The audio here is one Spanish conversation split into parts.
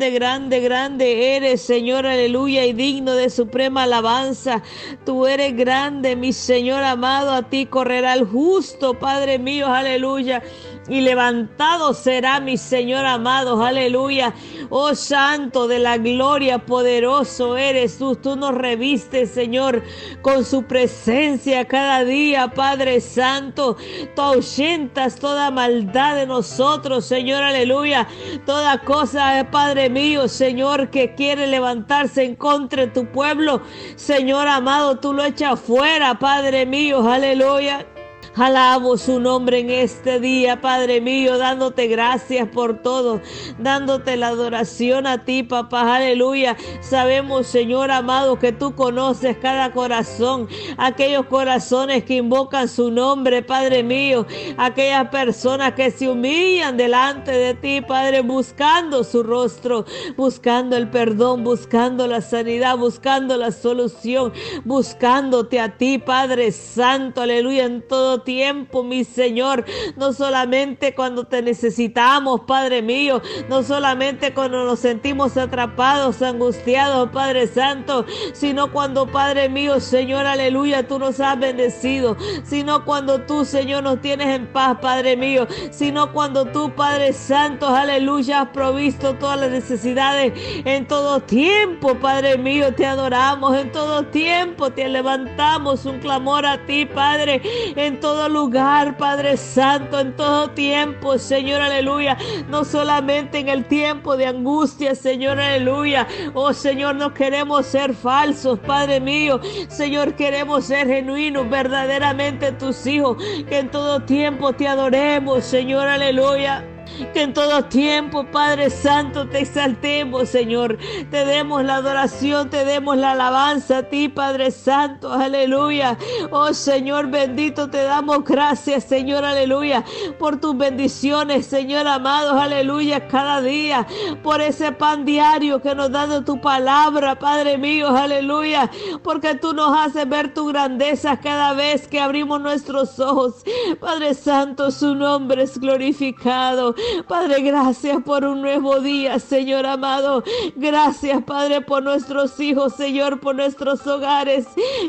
grande, grande, grande eres, Señor, aleluya, y digno de suprema alabanza. Tú eres grande, mi Señor amado, a ti correrá el justo, Padre mío, aleluya y levantado será mi Señor amado, aleluya. Oh Santo de la gloria, poderoso eres tú. Tú nos revistes, Señor, con su presencia cada día, Padre Santo. Tú ahuyentas toda maldad de nosotros, Señor, aleluya. Toda cosa, Padre mío, Señor, que quiere levantarse en contra de tu pueblo, Señor amado, tú lo echas fuera, Padre mío, aleluya. Alabo su nombre en este día, Padre mío, dándote gracias por todo, dándote la adoración a ti, papá. Aleluya. Sabemos, Señor amado, que tú conoces cada corazón, aquellos corazones que invocan su nombre, Padre mío, aquellas personas que se humillan delante de ti, Padre, buscando su rostro, buscando el perdón, buscando la sanidad, buscando la solución, buscándote a ti, Padre Santo, aleluya, en todo tiempo, mi Señor. No solamente cuando te necesitamos, Padre mío. No solamente cuando nos sentimos atrapados, angustiados, Padre Santo. Sino cuando, Padre mío, Señor, aleluya, tú nos has bendecido. Sino cuando tú, Señor, nos tienes en paz, Padre mío. Sino cuando tú, Padre Santo, aleluya, has provisto todas las necesidades en todo tiempo, Padre mío. Te adoramos en todo tiempo. Te levantamos un clamor a ti, Padre. En todo todo lugar, Padre Santo, en todo tiempo, Señor, aleluya. No solamente en el tiempo de angustia, Señor, aleluya. Oh Señor, no queremos ser falsos, Padre mío. Señor, queremos ser genuinos, verdaderamente tus hijos. Que en todo tiempo te adoremos, Señor, aleluya. Que en todo tiempo, Padre Santo, te exaltemos, Señor. Te demos la adoración, te demos la alabanza a ti, Padre Santo. Aleluya. Oh Señor bendito, te damos gracias, Señor. Aleluya. Por tus bendiciones, Señor amado. Aleluya. Cada día. Por ese pan diario que nos da de tu palabra, Padre mío. Aleluya. Porque tú nos haces ver tu grandeza cada vez que abrimos nuestros ojos. Padre Santo, su nombre es glorificado. Padre, gracias por un nuevo día, Señor amado. Gracias, Padre, por nuestros hijos, Señor, por nuestros hogares.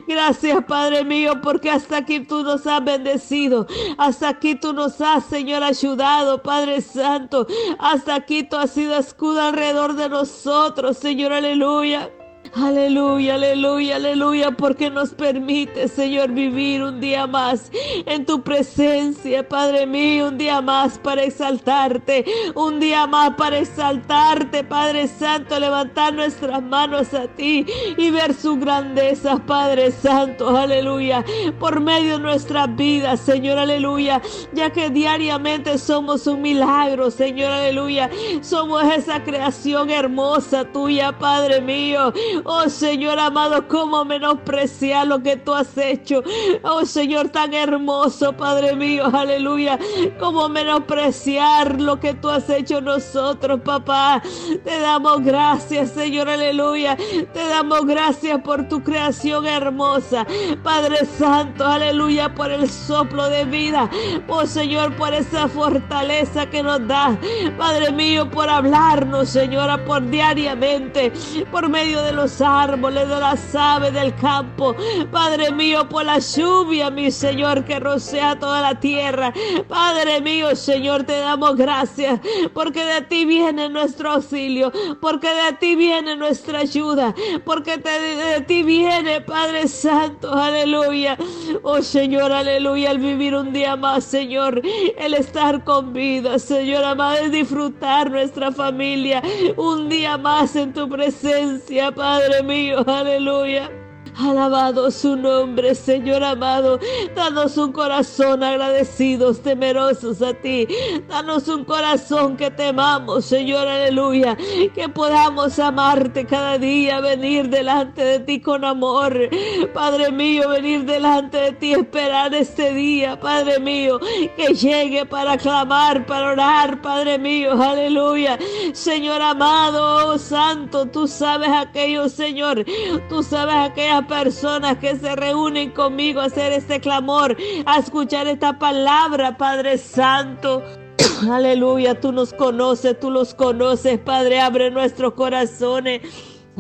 Gracias, Padre mío, porque hasta aquí tú nos has bendecido. Hasta aquí tú nos has, Señor, ayudado, Padre Santo. Hasta aquí tú has sido escudo alrededor de nosotros, Señor, aleluya. Aleluya, aleluya, aleluya, porque nos permite, Señor, vivir un día más en tu presencia, Padre mío, un día más para exaltarte, un día más para exaltarte, Padre Santo, levantar nuestras manos a ti y ver su grandeza, Padre Santo, aleluya, por medio de nuestras vidas, Señor, aleluya, ya que diariamente somos un milagro, Señor, aleluya, somos esa creación hermosa tuya, Padre mío. Oh Señor amado, cómo menospreciar lo que tú has hecho. Oh Señor tan hermoso, Padre mío, aleluya. Cómo menospreciar lo que tú has hecho nosotros, papá. Te damos gracias, Señor, aleluya. Te damos gracias por tu creación hermosa. Padre Santo, aleluya, por el soplo de vida. Oh Señor, por esa fortaleza que nos da. Padre mío, por hablarnos, Señora, por diariamente, por medio de los árboles, de las aves del campo. Padre mío, por la lluvia, mi Señor, que rocea toda la tierra. Padre mío, Señor, te damos gracias, porque de ti viene nuestro auxilio, porque de ti viene nuestra ayuda, porque de ti viene, Padre Santo, aleluya. Oh Señor, aleluya, el vivir un día más, Señor, el estar con vida, Señor amado, el disfrutar nuestra familia un día más en tu presencia, Padre. Padre mío, aleluya. Alabado su nombre, Señor amado. Danos un corazón agradecidos, temerosos a ti. Danos un corazón que temamos, Señor, aleluya. Que podamos amarte cada día, venir delante de ti con amor. Padre mío, venir delante de ti, esperar este día, Padre mío, que llegue para clamar, para orar, Padre mío, aleluya. Señor amado, oh santo, tú sabes aquello, Señor. Tú sabes aquellas personas que se reúnen conmigo a hacer este clamor, a escuchar esta palabra, Padre Santo. Aleluya, tú nos conoces, tú los conoces, Padre, abre nuestros corazones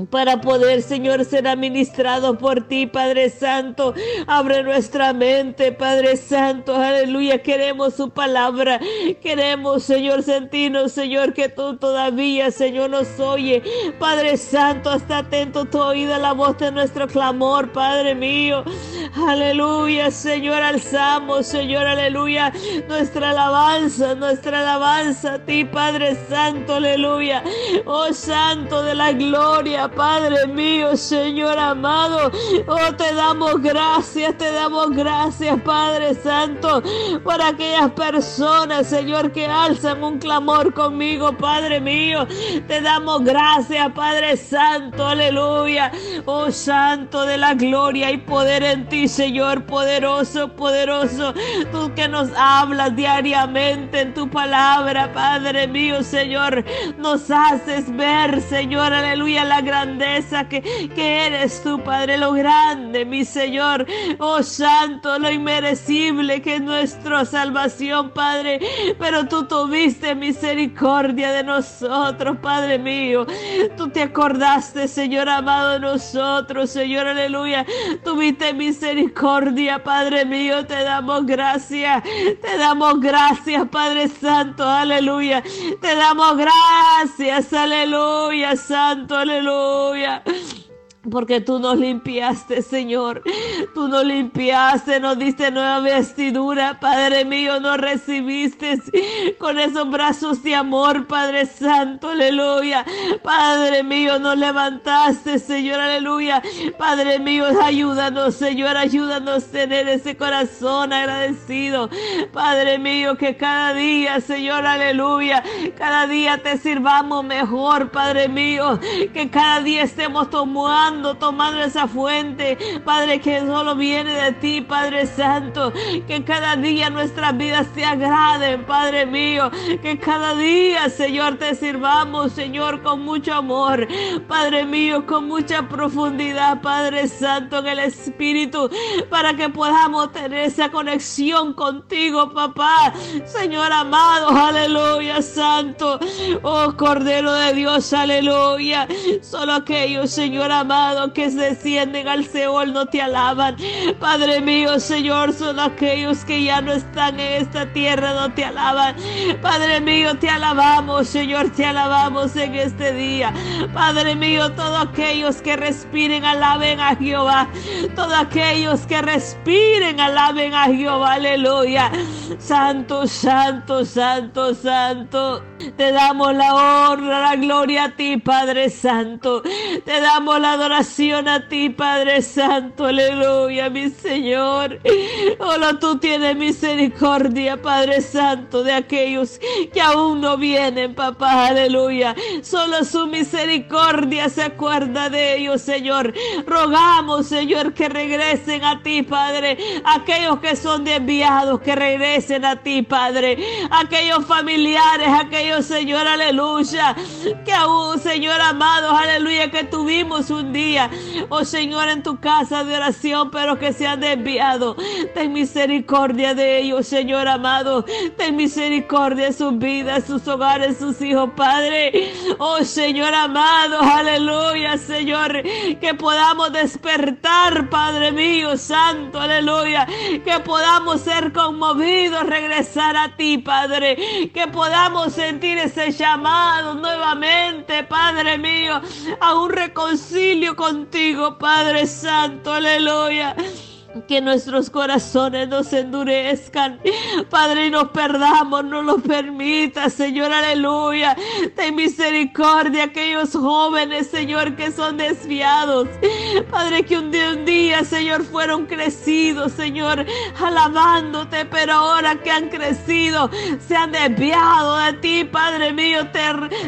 para poder, Señor, ser administrado por ti, Padre Santo. Abre nuestra mente, Padre Santo. Aleluya. Queremos su palabra. Queremos, Señor, sentirnos, Señor, que tú todavía, Señor, nos oye. Padre Santo, hasta atento tu oído a la voz de nuestro clamor, Padre mío. Aleluya, Señor, alzamos, Señor, aleluya. Nuestra alabanza, nuestra alabanza a ti, Padre Santo, aleluya. Oh Santo de la gloria. Padre mío, Señor amado. Oh, te damos gracias, te damos gracias, Padre Santo, por aquellas personas, Señor, que alzan un clamor conmigo, Padre mío. Te damos gracias, Padre Santo, aleluya. Oh, Santo de la gloria y poder en ti, Señor, poderoso, poderoso. Tú que nos hablas diariamente en tu palabra, Padre mío, Señor. Nos haces ver, Señor, aleluya, la grandeza que, que eres tú, Padre, lo grande, mi Señor. Oh Santo, lo inmerecible que es nuestra salvación, Padre. Pero tú tuviste misericordia de nosotros, Padre mío. Tú te acordaste, Señor amado, de nosotros, Señor, aleluya. Tuviste misericordia, Padre mío. Te damos gracias. Te damos gracias, Padre Santo, aleluya. Te damos gracias, aleluya, Santo, aleluya. Aleluya. Porque tú nos limpiaste, Señor. Tú nos limpiaste, nos diste nueva vestidura. Padre mío, nos recibiste con esos brazos de amor, Padre Santo. Aleluya. Padre mío, nos levantaste, Señor. Aleluya. Padre mío, ayúdanos, Señor. Ayúdanos a tener ese corazón agradecido. Padre mío, que cada día, Señor, aleluya. Cada día te sirvamos mejor, Padre mío. Que cada día estemos tomando tomando, esa fuente, Padre, que solo viene de ti, Padre Santo. Que cada día nuestras vidas te agraden, Padre mío. Que cada día, Señor, te sirvamos, Señor, con mucho amor, Padre mío, con mucha profundidad, Padre Santo, en el Espíritu, para que podamos tener esa conexión contigo, papá. Señor amado, aleluya, Santo. Oh Cordero de Dios, aleluya. Solo aquellos, Señor amado que se descienden al Seol no te alaban. Padre mío, Señor, son aquellos que ya no están en esta tierra, no te alaban. Padre mío, te alabamos, Señor, te alabamos en este día. Padre mío, todos aquellos que respiren, alaben a Jehová. Todos aquellos que respiren, alaben a Jehová. Aleluya. Santo, santo, santo, santo. Te damos la honra, la gloria a ti, Padre Santo. Te damos la adoración a ti, Padre Santo. Aleluya, mi Señor. Hola, tú tienes misericordia, Padre Santo, de aquellos que aún no vienen, papá. Aleluya. Solo su misericordia se acuerda de ellos, Señor. Rogamos, Señor, que regresen a ti, Padre. Aquellos que son desviados, que regresen a ti, Padre. Aquellos familiares, aquellos Señor, aleluya. Que aún, Señor amado, aleluya, que tuvimos un día, oh Señor, en tu casa de oración, pero que se han desviado. Ten misericordia de ellos, Señor amado. Ten misericordia de sus vidas, sus hogares, sus hijos, Padre. Oh Señor amado, aleluya, Señor. Que podamos despertar, Padre mío, Santo, aleluya. Que podamos ser conmovidos, regresar a ti, Padre. Que podamos sentir ese llamado nuevamente, Padre mío, a un reconcilio contigo, Padre Santo, aleluya que nuestros corazones no se endurezcan. Padre, y nos perdamos, no lo permita, Señor, aleluya. Ten misericordia aquellos jóvenes, Señor, que son desviados. Padre, que un día, Señor, fueron crecidos, Señor, alabándote, pero ahora que han crecido, se han desviado de ti, Padre mío. Te,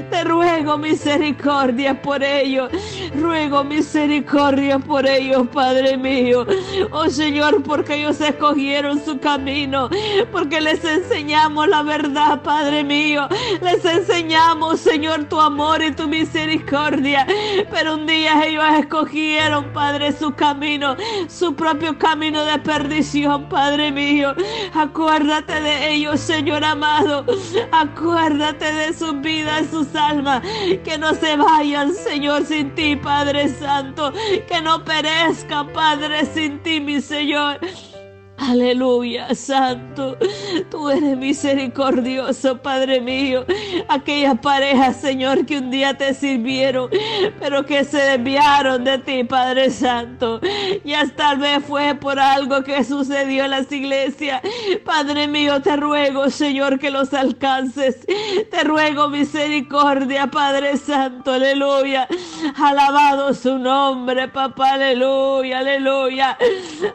te ruego misericordia por ellos. Ruego misericordia por ellos, Padre mío. Oh Señor, porque ellos escogieron su camino, porque les enseñamos la verdad, Padre mío. Les enseñamos, Señor, tu amor y tu misericordia. Pero un día ellos escogieron, Padre, su camino, su propio camino de perdición, Padre mío. Acuérdate de ellos, Señor amado. Acuérdate de sus vidas, sus almas. Que no se vayan, Señor, sin ti, Padre Santo. Que no perezcan, Padre, sin ti, mi Señor. Aleluya, Santo. Tú eres misericordioso, Padre mío. Aquellas parejas, Señor, que un día te sirvieron, pero que se desviaron de ti, Padre Santo. Y hasta tal vez fue por algo que sucedió en las iglesias. Padre mío, te ruego, Señor, que los alcances. Te ruego misericordia, Padre Santo. Aleluya. Alabado su nombre, papá. Aleluya, aleluya.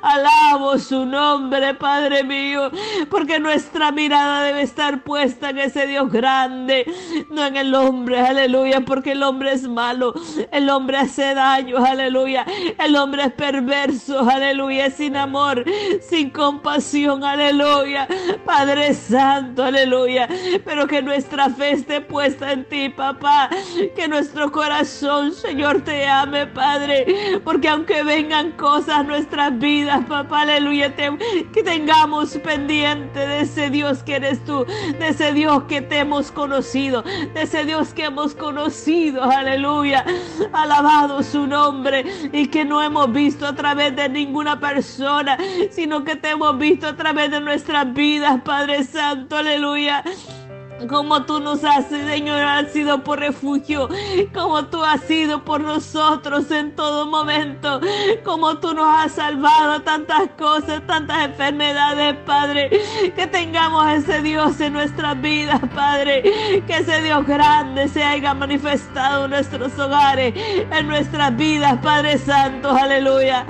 Alabo su nombre Padre mío, porque nuestra mirada debe estar puesta en ese Dios grande, no en el hombre, aleluya, porque el hombre es malo, el hombre hace daño, aleluya, el hombre es perverso, aleluya, sin amor, sin compasión, aleluya, Padre Santo, aleluya, pero que nuestra fe esté puesta en ti, papá, que nuestro corazón, Señor, te ame, Padre, porque aunque vengan cosas a nuestras vidas, papá, aleluya, te, que tengamos pendiente de ese Dios que eres tú, de ese Dios que te hemos conocido, de ese Dios que hemos conocido, aleluya, alabado su nombre. Y que no hemos visto a través de ninguna persona, sino que te hemos visto a través de nuestras vidas, Padre Santo, aleluya como tú nos has, Señor, has sido por refugio, como tú has sido por nosotros en todo momento, como tú nos has salvado tantas cosas, tantas enfermedades, Padre, que tengamos ese Dios en nuestras vidas, Padre, que ese Dios grande se haya manifestado en nuestros hogares, en nuestras vidas, Padre Santo, aleluya.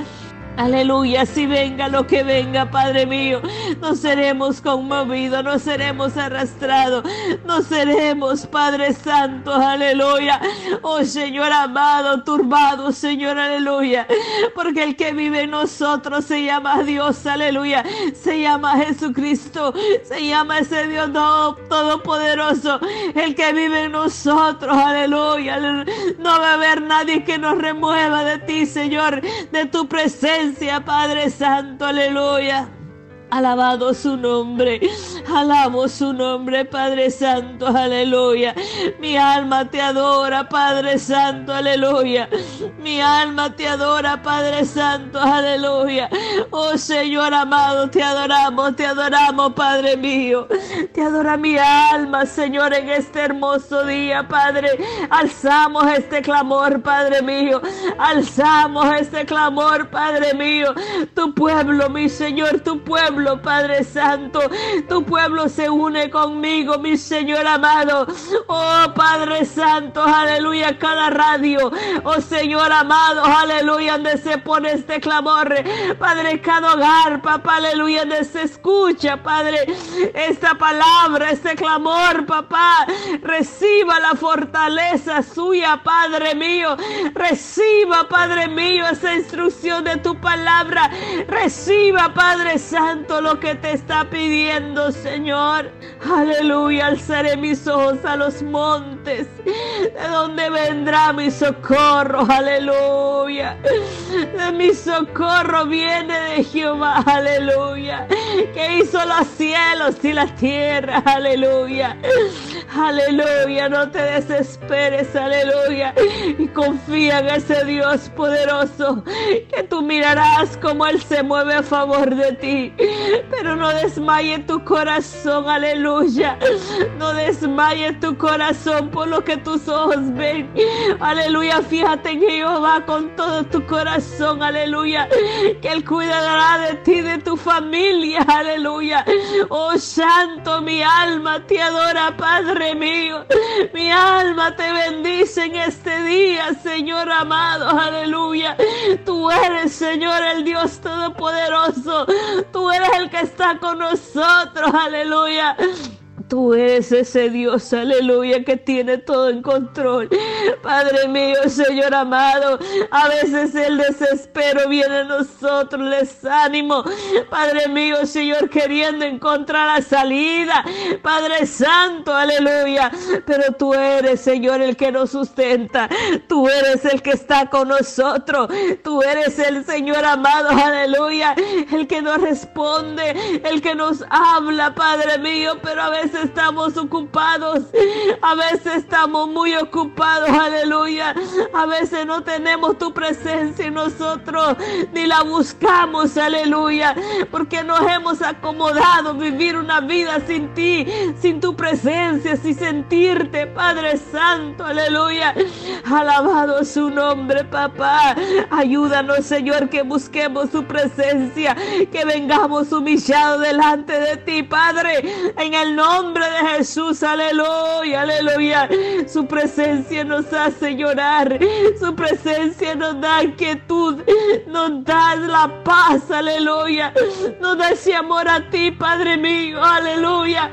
Aleluya, si venga lo que venga, Padre mío, no seremos conmovidos, no seremos arrastrados, no seremos, Padre Santo, aleluya. Oh Señor amado, turbado, Señor, aleluya. Porque el que vive en nosotros se llama Dios, aleluya. Se llama Jesucristo, se llama ese Dios todopoderoso. El que vive en nosotros, aleluya. No va a haber nadie que nos remueva de ti, Señor, de tu presencia Padre Santo, aleluya. Alabado su nombre, alabo su nombre, Padre Santo, aleluya. Mi alma te adora, Padre Santo, aleluya. Mi alma te adora, Padre Santo, aleluya. Oh Señor amado, te adoramos, te adoramos, Padre mío. Te adora mi alma, Señor, en este hermoso día, Padre. Alzamos este clamor, Padre mío. Alzamos este clamor, Padre mío. Tu pueblo, mi Señor, tu pueblo Padre Santo. Tu pueblo se une conmigo, mi Señor amado. Oh, Padre Santo, aleluya, cada radio. Oh, Señor amado, aleluya, donde se pone este clamor. Padre, cada hogar, papá, aleluya, donde se escucha, Padre, esta palabra, este clamor, papá. Reciba la fortaleza suya, Padre mío. Reciba, Padre mío, esa instrucción de tu palabra. Reciba, Padre Santo lo que te está pidiendo, Señor. Aleluya, alzaré mis ojos a los montes. ¿De dónde vendrá mi socorro? Aleluya. De mi socorro viene de Jehová. Aleluya. Que hizo los cielos y la tierra. Aleluya. Aleluya. No te desesperes. Aleluya. Y confía en ese Dios poderoso. Que tú mirarás como Él se mueve a favor de ti. Pero no desmaye tu corazón, aleluya. No desmaye tu corazón por lo que tus ojos ven. Aleluya, fíjate en Jehová con todo tu corazón, aleluya. Que Él cuidará de ti, de tu familia, aleluya. Oh Santo, mi alma te adora, Padre mío. Mi alma te bendice en este día, Señor amado, aleluya. Tú eres, Señor, el Dios Todopoderoso. Tú eres el que está con nosotros, aleluya. Tú eres ese Dios, aleluya, que tiene todo en control. Padre mío, Señor amado, a veces el desespero viene a nosotros, el desánimo. Padre mío, Señor, queriendo encontrar la salida. Padre Santo, aleluya. Pero tú eres, Señor, el que nos sustenta. Tú eres el que está con nosotros. Tú eres el Señor amado, aleluya. El que nos responde, el que nos habla, Padre mío. Pero a veces estamos ocupados. A veces estamos muy ocupados, aleluya. A veces no tenemos tu presencia en nosotros, ni la buscamos, aleluya. Porque nos hemos acomodado vivir una vida sin ti, sin tu presencia, sin sentirte, Padre Santo, aleluya. Alabado su nombre, papá. Ayúdanos, Señor, que busquemos su presencia, que vengamos humillados delante de ti, Padre, en el nombre nombre de Jesús, aleluya, aleluya. Su presencia nos hace llorar, su presencia nos da quietud, nos da la paz, aleluya. Nos da ese amor a ti, Padre mío, aleluya.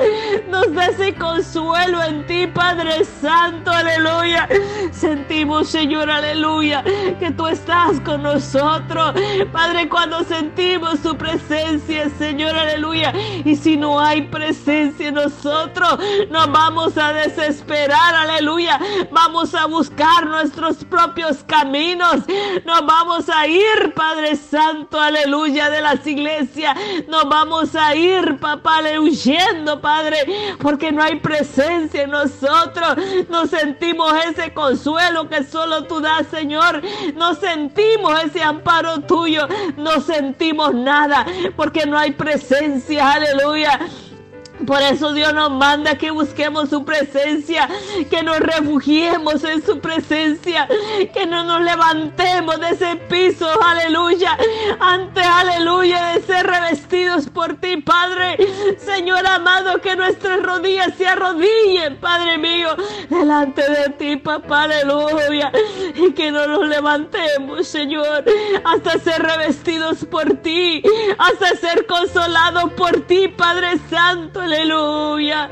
Nos da ese consuelo en ti, Padre Santo, aleluya. Sentimos, Señor, aleluya, que tú estás con nosotros, Padre, cuando sentimos su presencia, Señor, aleluya. Y si no hay presencia en nosotros, nos vamos a desesperar, aleluya. Vamos a buscar nuestros propios caminos. Nos vamos a ir, Padre Santo, aleluya, de las iglesias. Nos vamos a ir, papá, huyendo, Padre, porque no hay presencia en nosotros. No sentimos ese consuelo que solo tú das, Señor. No sentimos ese amparo tuyo. No sentimos nada porque no hay presencia, aleluya. Por eso Dios nos manda que busquemos su presencia, que nos refugiemos en su presencia, que no nos levantemos de ese piso, aleluya, ante aleluya de ser revestidos por ti, Padre. Señor amado, que nuestras rodillas se arrodillen, Padre mío, delante de ti, papá, aleluya, y que no nos levantemos, Señor, hasta ser revestidos por ti, hasta ser consolados por ti, Padre Santo aleluya.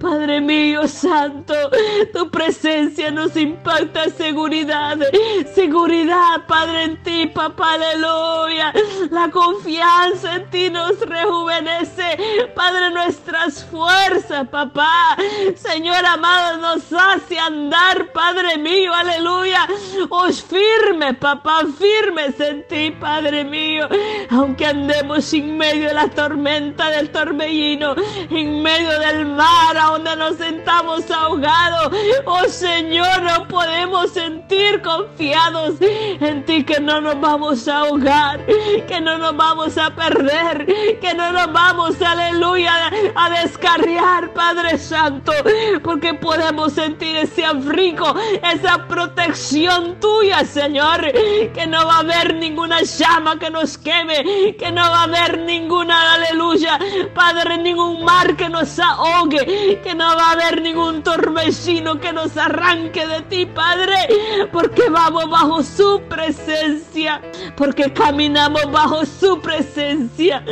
Padre mío santo, tu presencia nos impacta seguridad, seguridad, Padre, en ti, papá, aleluya. La confianza en ti nos rejuvenece, Padre, nuestras fuerzas, papá. Señor amado, nos hace andar, Padre mío, aleluya. Os firme, papá, firmes en ti, Padre mío. Aunque andemos en medio de la tormenta del torbellino, en medio del mar a donde nos sentamos ahogados. Oh Señor, no podemos sentir confiados en ti que no nos vamos a ahogar, que no nos vamos a perder, que no nos vamos, aleluya, a descarriar, Padre Santo, porque podemos sentir ese abrigo, esa protección tuya, Señor, que no va a haber ninguna llama que nos queme, que no va a haber ninguna, aleluya, Padre, ningún que nos ahogue, que no va a haber ningún torbellino que nos arranque de ti, Padre, porque vamos bajo su presencia, porque caminamos bajo su presencia.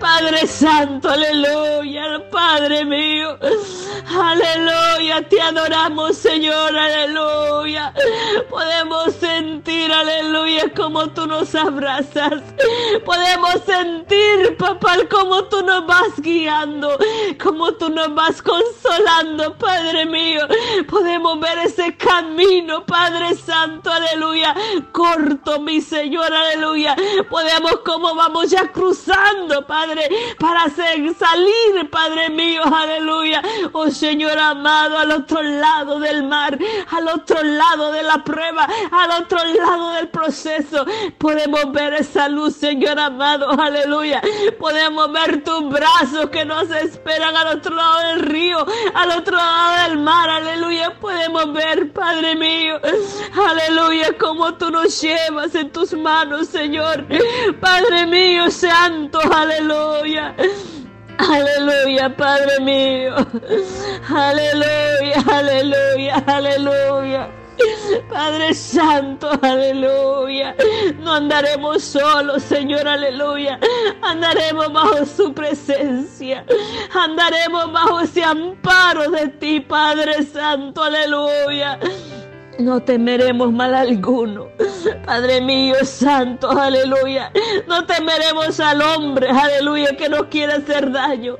Padre Santo, aleluya, Padre mío, aleluya, te adoramos, Señor, aleluya. Podemos sentir, aleluya, como tú nos abrazas. Podemos sentir, papá, como tú nos vas guiando como tú nos vas consolando, Padre mío. Podemos ver ese camino, Padre Santo, aleluya. Corto, mi Señor, aleluya. Podemos como vamos ya cruzando, Padre, para salir, Padre mío, aleluya. Oh Señor amado, al otro lado del mar, al otro lado de la prueba, al otro lado del proceso. Podemos ver esa luz, Señor amado, aleluya. Podemos ver tus brazos que nos esperan al otro lado del río, al otro lado del mar, aleluya, podemos ver, Padre mío, aleluya, como tú nos llevas en tus manos, Señor, Padre mío, santo, aleluya. Aleluya, Padre mío. Aleluya, aleluya, aleluya. Padre Santo, aleluya. No andaremos solos, Señor, aleluya. Andaremos bajo su presencia. Andaremos bajo ese amparo de ti, Padre Santo, aleluya. No temeremos mal alguno. Padre mío, santo, aleluya. No temeremos al hombre, aleluya, que nos quiere hacer daño.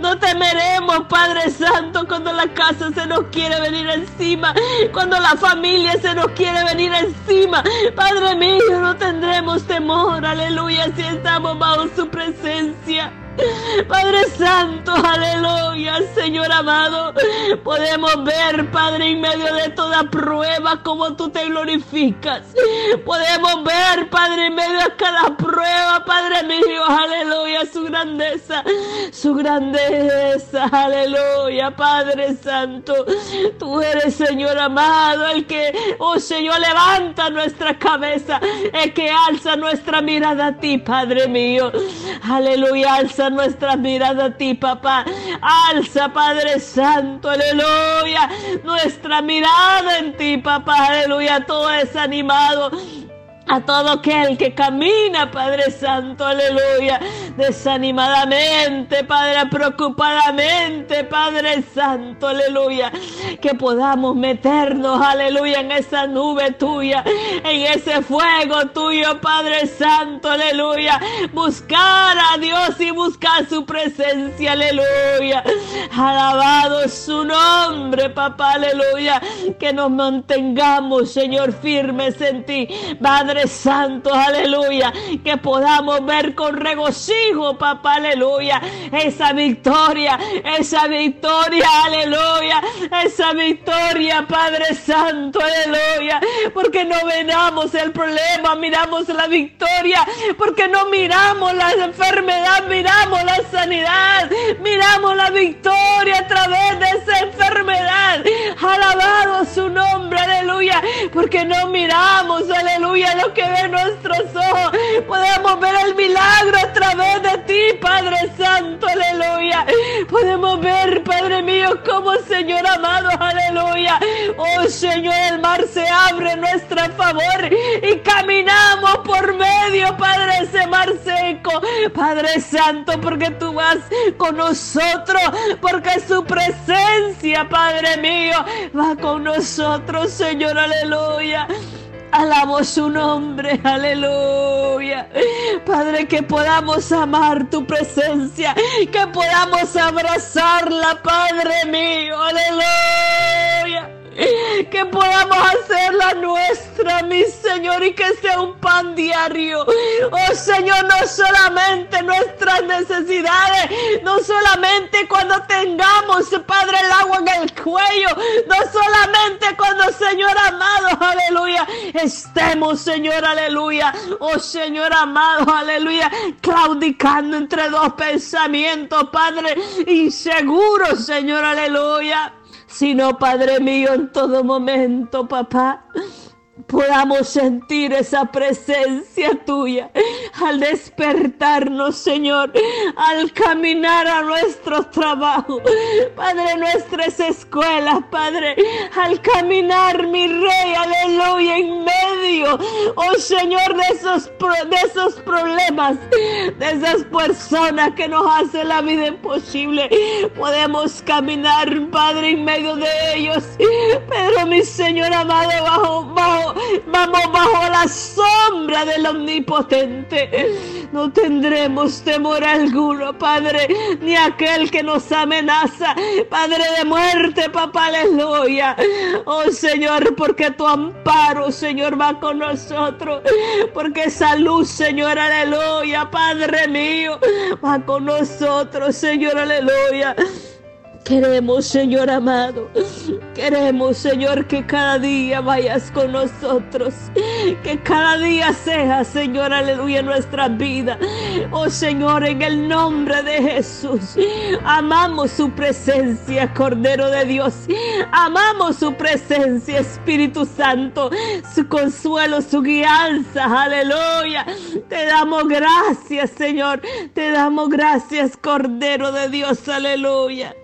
No temeremos, Padre Santo, cuando la casa se nos quiere venir encima. Cuando la familia se nos quiere venir encima. Padre mío, no tendremos temor, aleluya, si estamos bajo su presencia. Padre Santo, aleluya, Señor amado. Podemos ver, Padre, en medio de toda prueba, como tú te glorificas. Podemos ver, Padre, en medio de cada prueba, Padre mío, aleluya, su grandeza, su grandeza, aleluya, Padre Santo. Tú eres, Señor amado, el que, oh Señor, levanta nuestra cabeza, el que alza nuestra mirada a ti, Padre mío. Aleluya, alza nuestra mirada a ti, papá. Alza, Padre Santo, aleluya. Nuestra mirada en ti, papá, aleluya. Todo desanimado a todo aquel que camina, Padre Santo, aleluya, desanimadamente, Padre, preocupadamente, Padre Santo, aleluya, que podamos meternos, aleluya, en esa nube tuya, en ese fuego tuyo, Padre Santo, aleluya, buscar a Dios y buscar su presencia, aleluya, alabado su nombre, papá, aleluya, que nos mantengamos, Señor, firmes en ti, Padre Santo, aleluya. Que podamos ver con regocijo, papá, aleluya. Esa victoria, esa victoria, aleluya. Esa victoria, Padre Santo, aleluya. Porque no venamos el problema, miramos la victoria. Porque no miramos la enfermedad, miramos la sanidad. Miramos la victoria a través de esa enfermedad. Alabado su nombre, aleluya. Porque no miramos, aleluya, lo que ve nuestros ojos. Podemos ver el milagro a través de ti, Padre Santo, aleluya. Podemos ver, Padre mío, como Señor amado, aleluya. Oh Señor, el mar se abre en nuestro favor y caminamos por medio, Padre, ese mar seco. Padre Santo, porque tú vas con nosotros, porque su presencia, Padre mío, va con nosotros, Señor, aleluya. Alabo su nombre, aleluya. Padre, que podamos amar tu presencia, que podamos abrazarla, Padre mío, aleluya que podamos hacerla nuestra, mi Señor, y que sea un pan diario. Oh Señor, no solamente nuestras necesidades, no solamente cuando tengamos, Padre, el agua en el cuello, no solamente cuando, Señor amado, aleluya, estemos, Señor, aleluya, oh Señor amado, aleluya, claudicando entre dos pensamientos, Padre, inseguros, Señor, aleluya sino Padre mío en todo momento, papá podamos sentir esa presencia tuya al despertarnos, Señor, al caminar a nuestros trabajos, Padre, nuestras escuelas, Padre, al caminar, mi Rey, aleluya, en medio, oh Señor, de esos, de esos problemas, de esas personas que nos hacen la vida imposible, podemos caminar, Padre, en medio de ellos, pero mi Señor amado, bajo, bajo Vamos bajo la sombra del omnipotente. No tendremos temor alguno, Padre, ni aquel que nos amenaza. Padre de muerte, papá, aleluya. Oh Señor, porque tu amparo, Señor, va con nosotros. Porque esa luz, Señor, aleluya, Padre mío, va con nosotros, Señor, aleluya. Queremos, Señor amado, queremos, Señor, que cada día vayas con nosotros, que cada día sea, Señor, aleluya, nuestra vida. Oh Señor, en el nombre de Jesús, amamos su presencia, Cordero de Dios. Amamos su presencia, Espíritu Santo, su consuelo, su guianza, aleluya. Te damos gracias, Señor. Te damos gracias, Cordero de Dios, aleluya.